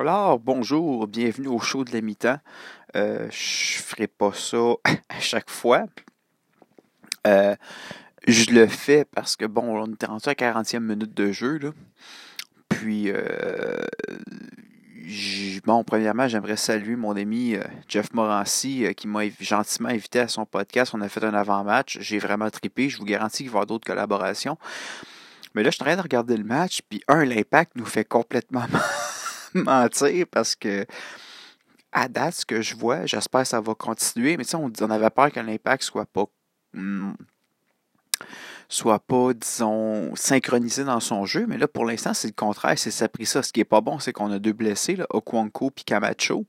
Alors, bonjour, bienvenue au show de la mi-temps. Euh, je ferai pas ça à chaque fois. Euh, je le fais parce que, bon, on est rendu à 40e minute de jeu, là. Puis, euh, bon, premièrement, j'aimerais saluer mon ami euh, Jeff Morancy qui m'a gentiment invité à son podcast. On a fait un avant-match. J'ai vraiment trippé. Je vous garantis qu'il va y avoir d'autres collaborations. Mais là, je suis en train de regarder le match. Puis, un, l'impact nous fait complètement mentir parce que à date, ce que je vois, j'espère que ça va continuer, mais on, on, avait peur que l'impact soit pas hmm, soit pas, disons, synchronisé dans son jeu, mais là, pour l'instant, c'est le contraire, c'est ça pris ça. Ce qui est pas bon, c'est qu'on a deux blessés, là, et Camacho.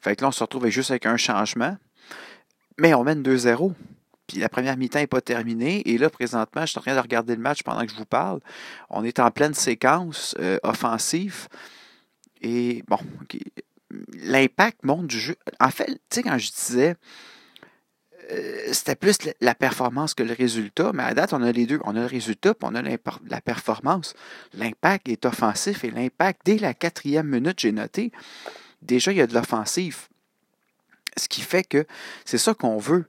Fait que là, on se retrouve juste avec un changement. Mais on mène 2-0. Puis la première mi-temps n'est pas terminée. Et là, présentement, je suis en train de regarder le match pendant que je vous parle. On est en pleine séquence euh, offensive. Et bon, l'impact monte du jeu. En fait, tu sais, quand je disais, euh, c'était plus la performance que le résultat, mais à date, on a les deux. On a le résultat, puis on a la performance. L'impact est offensif et l'impact, dès la quatrième minute, j'ai noté, déjà, il y a de l'offensive. Ce qui fait que c'est ça qu'on veut.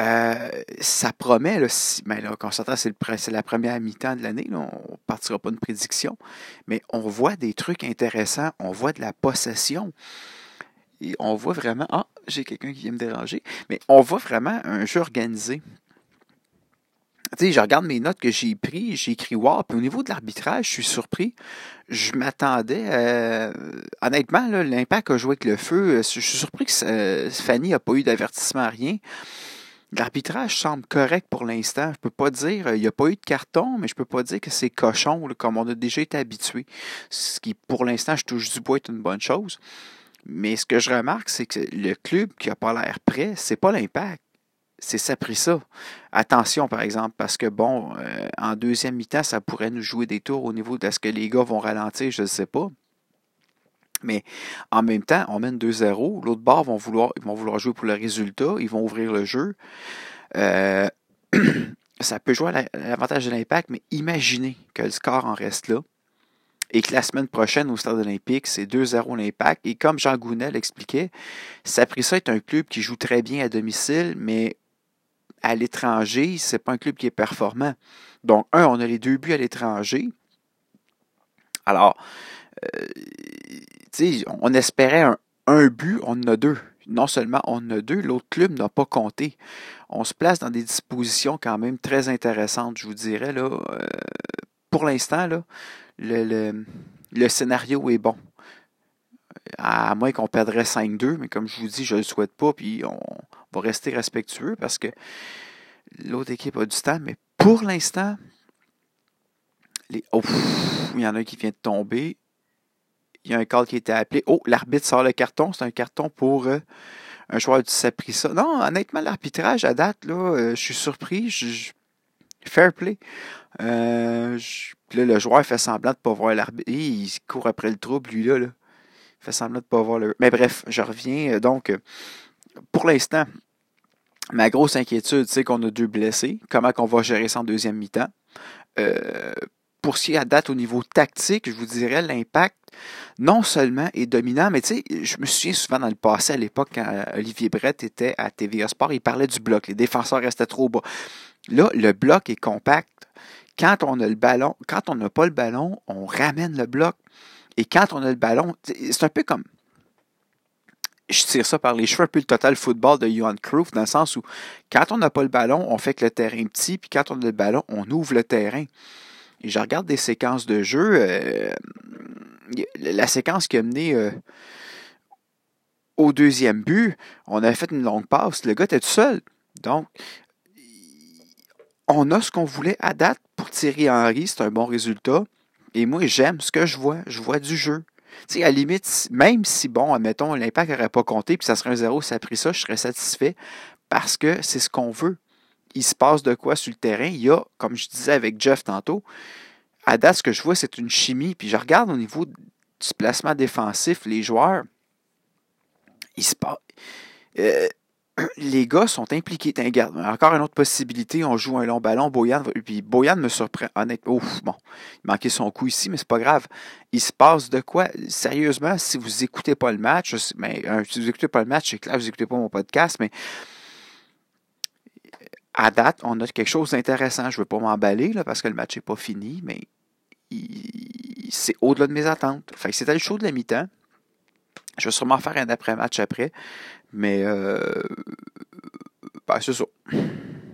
Euh, ça promet, là, si, ben là, c'est, la première mi-temps de l'année, on ne partira pas de prédiction, mais on voit des trucs intéressants, on voit de la possession, et on voit vraiment, ah, j'ai quelqu'un qui vient me déranger, mais on voit vraiment un jeu organisé. Tu sais, je regarde mes notes que j'ai prises, j'ai écrit wow, puis au niveau de l'arbitrage, je suis surpris. Je m'attendais, euh, honnêtement, l'impact a joué avec le feu. Je suis surpris que Fanny n'a pas eu d'avertissement, rien. L'arbitrage semble correct pour l'instant. Je peux pas dire, euh, il n'y a pas eu de carton, mais je peux pas dire que c'est cochon, comme on a déjà été habitué. Ce qui, pour l'instant, je touche du bois, est une bonne chose. Mais ce que je remarque, c'est que le club qui n'a pas l'air prêt, c'est pas l'impact. C'est ça pris ça. Attention, par exemple, parce que bon, euh, en deuxième mi-temps, ça pourrait nous jouer des tours au niveau de ce que les gars vont ralentir, je ne sais pas. Mais en même temps, on mène 2-0. L'autre bord vont vouloir, vont vouloir jouer pour le résultat. Ils vont ouvrir le jeu. Euh, ça peut jouer à l'avantage de l'impact, mais imaginez que le score en reste là. Et que la semaine prochaine, au Stade olympique, c'est 2-0 l'impact. Et comme Jean Gounel expliquait, Saprissa est un club qui joue très bien à domicile, mais à l'étranger, c'est pas un club qui est performant. Donc, un, on a les deux buts à l'étranger. Alors, euh, on espérait un, but, on en a deux. Non seulement on en a deux, l'autre club n'a pas compté. On se place dans des dispositions quand même très intéressantes, je vous dirais. Là, euh, pour l'instant, le, scénario est bon. À moins qu'on perdrait 5-2, mais comme je vous dis, je ne le souhaite pas, puis on va rester respectueux parce que l'autre équipe a du temps, mais pour l'instant, il y en a un qui vient de tomber il y a un call qui a été appelé. Oh, l'arbitre sort le carton. C'est un carton pour euh, un joueur du Saprissa. Non, honnêtement, l'arbitrage à date, là, euh, je suis surpris. fair play. Euh, là, le joueur fait semblant de ne pas voir l'arbitre. Il court après le trouble, lui, là. Il fait semblant de ne pas voir le. Mais bref, je reviens. Donc, pour l'instant, ma grosse inquiétude, c'est qu'on a deux blessés. Comment qu'on va gérer ça en deuxième mi-temps? pour ce qui est à date au niveau tactique, je vous dirais l'impact non seulement est dominant, mais tu sais, je me souviens souvent dans le passé, à l'époque, quand Olivier Brett était à TVA Sport, il parlait du bloc. Les défenseurs restaient trop bas. Là, le bloc est compact. Quand on a le ballon, quand on n'a pas le ballon, on ramène le bloc. Et quand on a le ballon, c'est un peu comme. Je tire ça par les cheveux, un peu le total football de Johan Cruyff, dans le sens où quand on n'a pas le ballon, on fait que le terrain est petit, puis quand on a le ballon, on ouvre le terrain. Et je regarde des séquences de jeu. Euh, la séquence qui a mené euh, au deuxième but, on avait fait une longue passe. Le gars était tout seul. Donc, on a ce qu'on voulait à date pour Thierry Henry. C'est un bon résultat. Et moi, j'aime ce que je vois. Je vois du jeu. Tu sais, à la limite, même si, bon, admettons, l'impact n'aurait pas compté, puis ça serait un zéro, ça a pris ça, je serais satisfait parce que c'est ce qu'on veut il se passe de quoi sur le terrain. Il y a, comme je disais avec Jeff tantôt, à date, ce que je vois, c'est une chimie. Puis je regarde au niveau du placement défensif, les joueurs, il se passe. Euh, les gars sont impliqués. encore une autre possibilité, on joue un long ballon, Boyan, puis Boyan me surprend. Honnêtement, ouf, bon, il manquait son coup ici, mais c'est pas grave. Il se passe de quoi? Sérieusement, si vous écoutez pas le match, mais, si vous écoutez pas le match, c'est clair, vous écoutez pas mon podcast, mais à date, on a quelque chose d'intéressant. Je veux pas m'emballer, parce que le match n'est pas fini, mais c'est au-delà de mes attentes. Fait que c'était le show de la mi-temps. Je vais sûrement faire un après-match après. Mais euh, ben, c'est ça.